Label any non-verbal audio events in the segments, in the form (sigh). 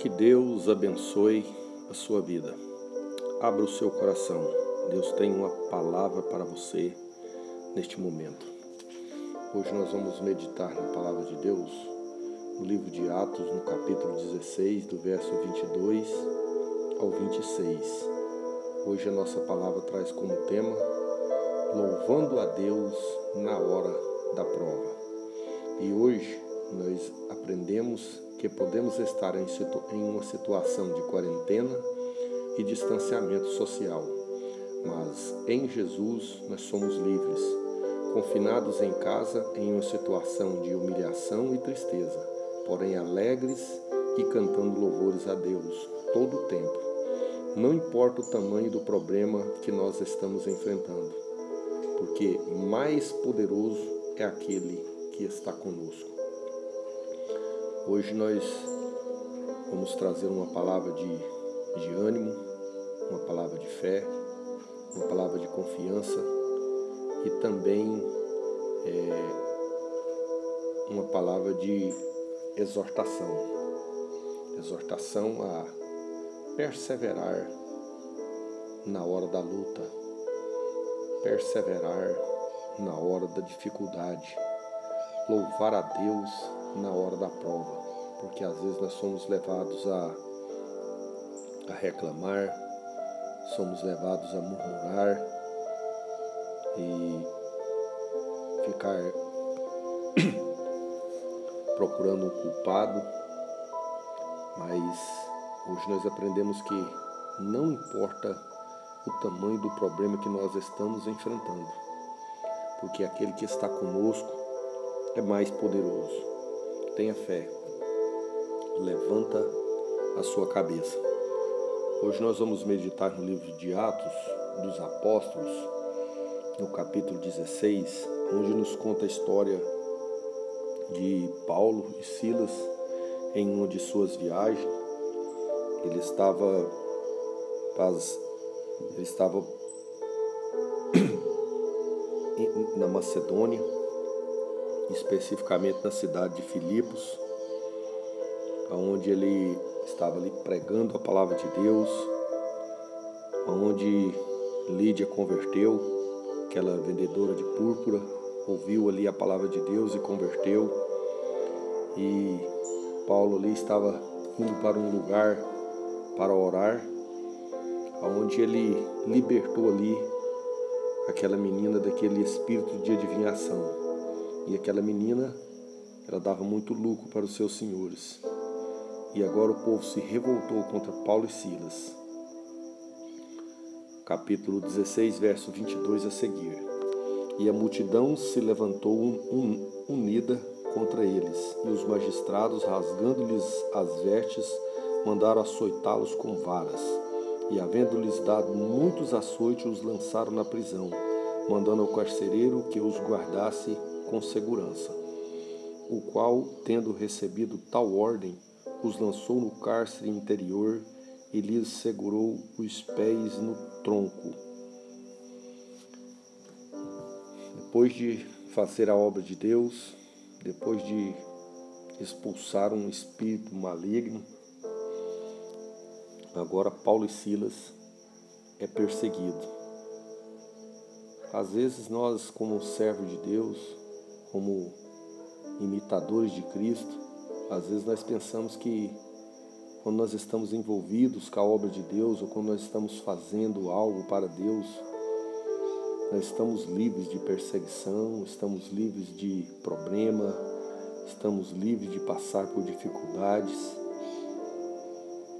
Que Deus abençoe a sua vida. Abra o seu coração. Deus tem uma palavra para você neste momento. Hoje nós vamos meditar na palavra de Deus no livro de Atos, no capítulo 16, do verso 22 ao 26. Hoje a nossa palavra traz como tema Louvando a Deus na hora da prova. E hoje nós aprendemos que podemos estar em, uma situação de quarentena e distanciamento social, mas em Jesus nós somos livres, confinados em casa em uma situação de humilhação e tristeza, porém alegres e cantando louvores a Deus todo o tempo. Não importa o tamanho do problema que nós estamos enfrentando, porque mais poderoso é aquele que está conosco. Hoje nós vamos trazer uma palavra de, de ânimo, uma palavra de fé, uma palavra de confiança e também é, uma palavra de exortação. Exortação a perseverar na hora da luta, perseverar na hora da dificuldade, louvar a Deus na hora da prova porque às vezes nós somos levados a, a reclamar, somos levados a murmurar e ficar (coughs) procurando um culpado, mas hoje nós aprendemos que não importa o tamanho do problema que nós estamos enfrentando, porque aquele que está conosco é mais poderoso. Tenha fé levanta a sua cabeça. Hoje nós vamos meditar no livro de Atos dos Apóstolos, no capítulo 16, onde nos conta a história de Paulo e Silas em uma de suas viagens. Ele estava ele estava (coughs) na Macedônia, especificamente na cidade de Filipos, onde ele estava ali pregando a palavra de Deus, onde Lídia converteu, aquela vendedora de púrpura, ouviu ali a palavra de Deus e converteu. E Paulo ali estava indo para um lugar para orar, onde ele libertou ali aquela menina daquele espírito de adivinhação. E aquela menina, ela dava muito lucro para os seus senhores. E agora o povo se revoltou contra Paulo e Silas. Capítulo 16, verso 22 a seguir. E a multidão se levantou un, unida contra eles, e os magistrados, rasgando-lhes as vestes, mandaram açoitá-los com varas. E, havendo-lhes dado muitos açoites, os lançaram na prisão, mandando ao carcereiro que os guardasse com segurança. O qual, tendo recebido tal ordem, os lançou no cárcere interior e lhes segurou os pés no tronco. Depois de fazer a obra de Deus, depois de expulsar um espírito maligno, agora Paulo e Silas é perseguido. Às vezes nós, como servos de Deus, como imitadores de Cristo, às vezes nós pensamos que quando nós estamos envolvidos com a obra de Deus ou quando nós estamos fazendo algo para Deus, nós estamos livres de perseguição, estamos livres de problema, estamos livres de passar por dificuldades,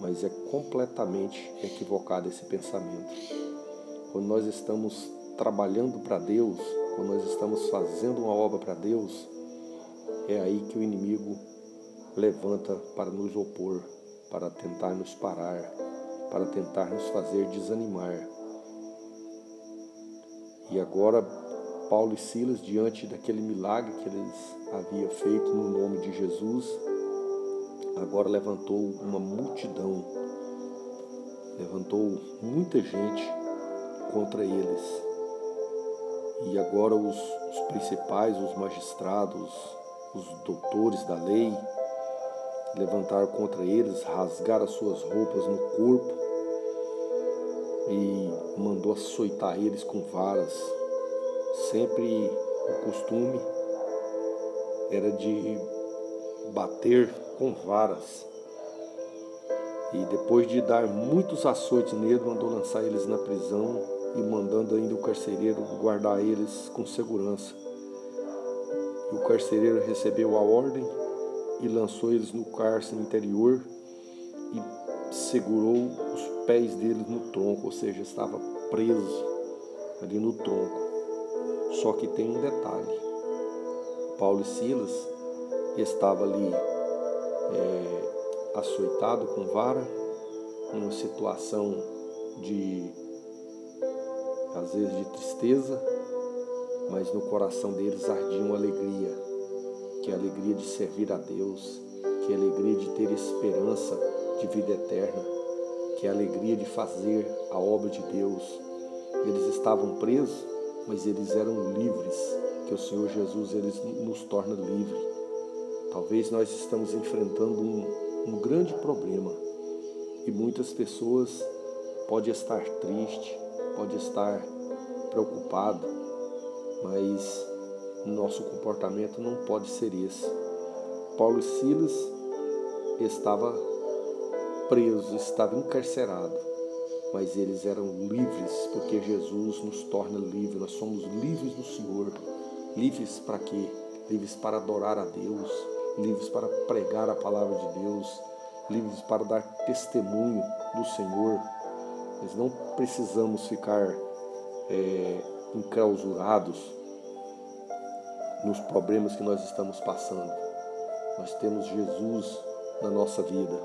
mas é completamente equivocado esse pensamento. Quando nós estamos trabalhando para Deus, quando nós estamos fazendo uma obra para Deus, é aí que o inimigo levanta para nos opor, para tentar nos parar, para tentar nos fazer desanimar. E agora, Paulo e Silas, diante daquele milagre que eles haviam feito no nome de Jesus, agora levantou uma multidão, levantou muita gente contra eles. E agora os, os principais, os magistrados, os doutores da lei, levantaram contra eles, rasgaram as suas roupas no corpo e mandou açoitar eles com varas. Sempre o costume era de bater com varas. E depois de dar muitos açoites nele, mandou lançar eles na prisão e mandando ainda o carcereiro guardar eles com segurança. E o carcereiro recebeu a ordem e lançou eles no cárcere interior e segurou os pés deles no tronco, ou seja, estava preso ali no tronco. Só que tem um detalhe: Paulo e Silas estava ali é, açoitado com vara, numa situação de às vezes de tristeza, mas no coração deles ardia uma alegria, que é a alegria de servir a Deus, que é alegria de ter esperança de vida eterna, que é a alegria de fazer a obra de Deus. Eles estavam presos, mas eles eram livres, que o Senhor Jesus eles nos torna livre. Talvez nós estamos enfrentando um, um grande problema e muitas pessoas podem estar tristes, podem estar preocupadas, mas nosso comportamento não pode ser esse. Paulo e Silas estava preso, estava encarcerado, mas eles eram livres, porque Jesus nos torna livres. Nós somos livres do Senhor. Livres para quê? Livres para adorar a Deus, livres para pregar a palavra de Deus, livres para dar testemunho do Senhor. Nós não precisamos ficar é, enclausurados nos problemas que nós estamos passando. Nós temos Jesus na nossa vida.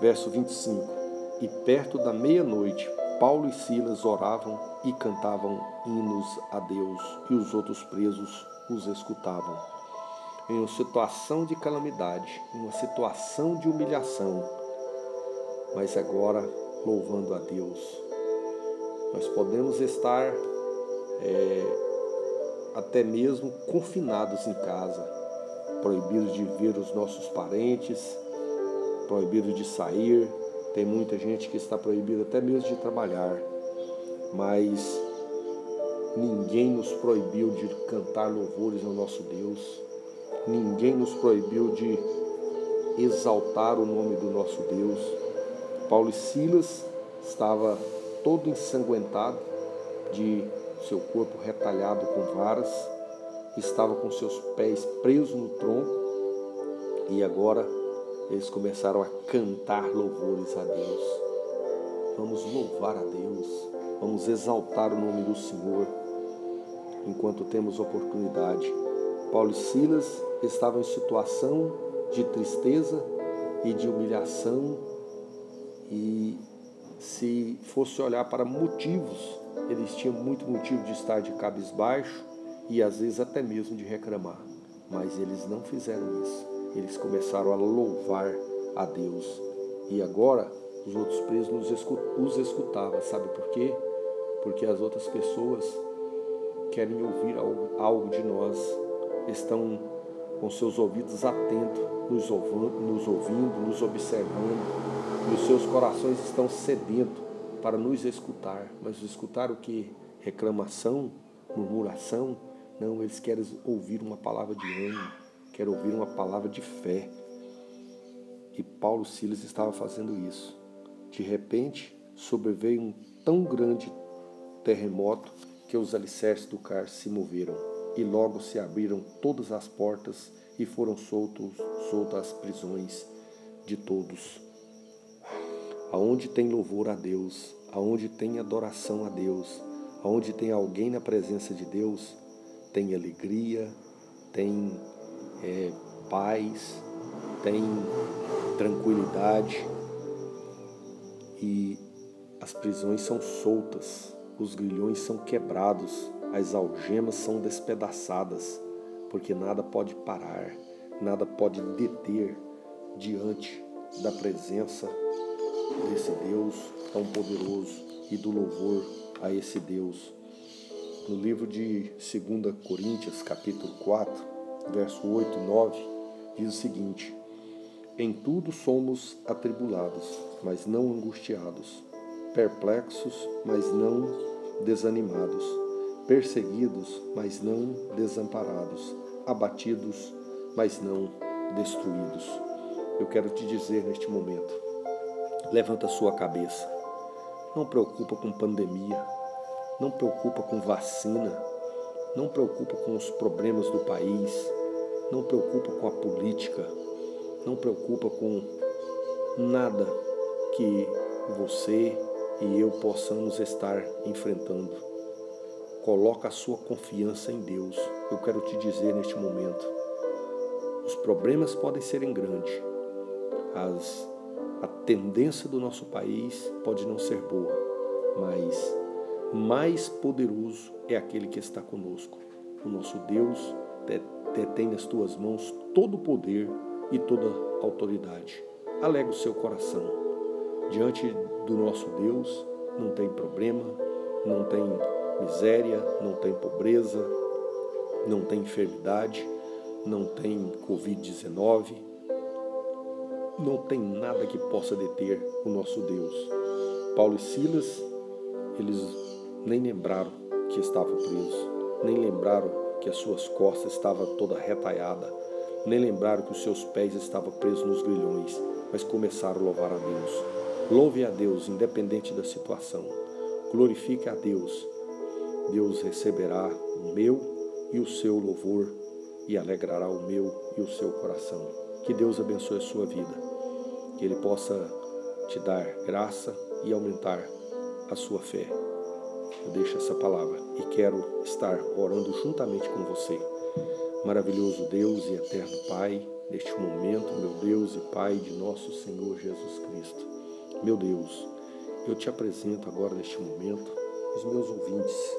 Verso 25: E perto da meia-noite, Paulo e Silas oravam e cantavam hinos a Deus, e os outros presos os escutavam. Em uma situação de calamidade, em uma situação de humilhação, mas agora louvando a Deus. Nós podemos estar é, até mesmo confinados em casa, proibidos de ver os nossos parentes, proibidos de sair. Tem muita gente que está proibida até mesmo de trabalhar, mas ninguém nos proibiu de cantar louvores ao nosso Deus, ninguém nos proibiu de exaltar o nome do nosso Deus. Paulo e Silas estava todo ensanguentado de seu corpo retalhado com varas, estava com seus pés presos no tronco e agora eles começaram a cantar louvores a Deus. Vamos louvar a Deus, vamos exaltar o nome do Senhor enquanto temos oportunidade. Paulo e Silas estavam em situação de tristeza e de humilhação e se fosse olhar para motivos eles tinham muito motivo de estar de cabisbaixo e às vezes até mesmo de reclamar. Mas eles não fizeram isso. Eles começaram a louvar a Deus. E agora os outros presos os escutavam. Sabe por quê? Porque as outras pessoas querem ouvir algo de nós, estão com seus ouvidos atentos, nos ouvindo, nos, ouvindo, nos observando, e os seus corações estão sedentos para nos escutar, mas escutar o que? Reclamação, murmuração? Não, eles querem ouvir uma palavra de ânimo, querem ouvir uma palavra de fé. E Paulo Silas estava fazendo isso. De repente, sobreveio um tão grande terremoto que os alicerces do cárcere se moveram e logo se abriram todas as portas e foram soltos, soltas as prisões de todos. Aonde tem louvor a Deus, aonde tem adoração a Deus, aonde tem alguém na presença de Deus, tem alegria, tem é, paz, tem tranquilidade. E as prisões são soltas, os grilhões são quebrados, as algemas são despedaçadas, porque nada pode parar, nada pode deter diante da presença desse Deus tão poderoso e do louvor a esse Deus. No livro de 2 Coríntios, capítulo 4, verso 8 e 9, diz o seguinte: Em tudo somos atribulados, mas não angustiados, perplexos, mas não desanimados, perseguidos, mas não desamparados, abatidos, mas não destruídos. Eu quero te dizer neste momento: levanta a sua cabeça. Não preocupa com pandemia, não preocupa com vacina, não preocupa com os problemas do país, não preocupa com a política, não preocupa com nada que você e eu possamos estar enfrentando. Coloca a sua confiança em Deus. Eu quero te dizer neste momento, os problemas podem serem grandes, as, a tendência do nosso país pode não ser boa, mas mais poderoso é aquele que está conosco. O nosso Deus detém nas tuas mãos todo o poder e toda a autoridade. Alega o seu coração. Diante do nosso Deus não tem problema, não tem miséria, não tem pobreza, não tem enfermidade, não tem Covid-19, não tem nada que possa deter o nosso Deus. Paulo e Silas, eles nem lembraram que estavam presos, nem lembraram que as suas costas estavam toda retalhada, nem lembraram que os seus pés estavam presos nos grilhões, mas começaram a louvar a Deus. Louve a Deus, independente da situação. Glorifique a Deus. Deus receberá o meu e o seu louvor e alegrará o meu e o seu coração. Que Deus abençoe a sua vida. Que Ele possa te dar graça e aumentar a sua fé. Eu deixo essa palavra e quero estar orando juntamente com você. Maravilhoso Deus e eterno Pai, neste momento, meu Deus e Pai de nosso Senhor Jesus Cristo. Meu Deus, eu te apresento agora neste momento os meus ouvintes.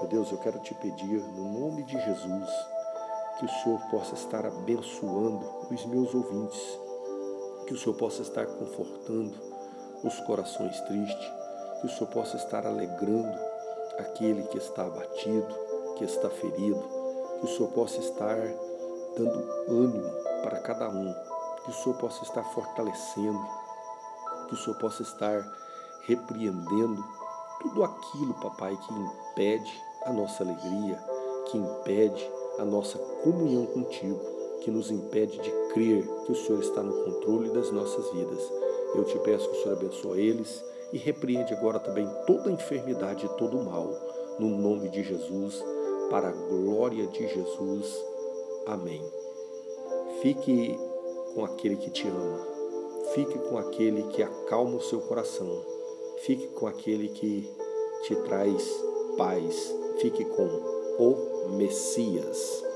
Meu Deus, eu quero te pedir, no nome de Jesus, que o Senhor possa estar abençoando os meus ouvintes, que o Senhor possa estar confortando os corações tristes, que o Senhor possa estar alegrando aquele que está abatido, que está ferido, que o Senhor possa estar dando ânimo para cada um, que o Senhor possa estar fortalecendo, que o Senhor possa estar repreendendo tudo aquilo, papai, que impede a nossa alegria, que impede a nossa comunhão contigo, que nos impede de crer que o Senhor está no controle das nossas vidas. Eu te peço que o Senhor abençoe eles e repreende agora também toda enfermidade e todo mal, no nome de Jesus, para a glória de Jesus. Amém. Fique com aquele que te ama, fique com aquele que acalma o seu coração, fique com aquele que te traz paz, fique com o Messias.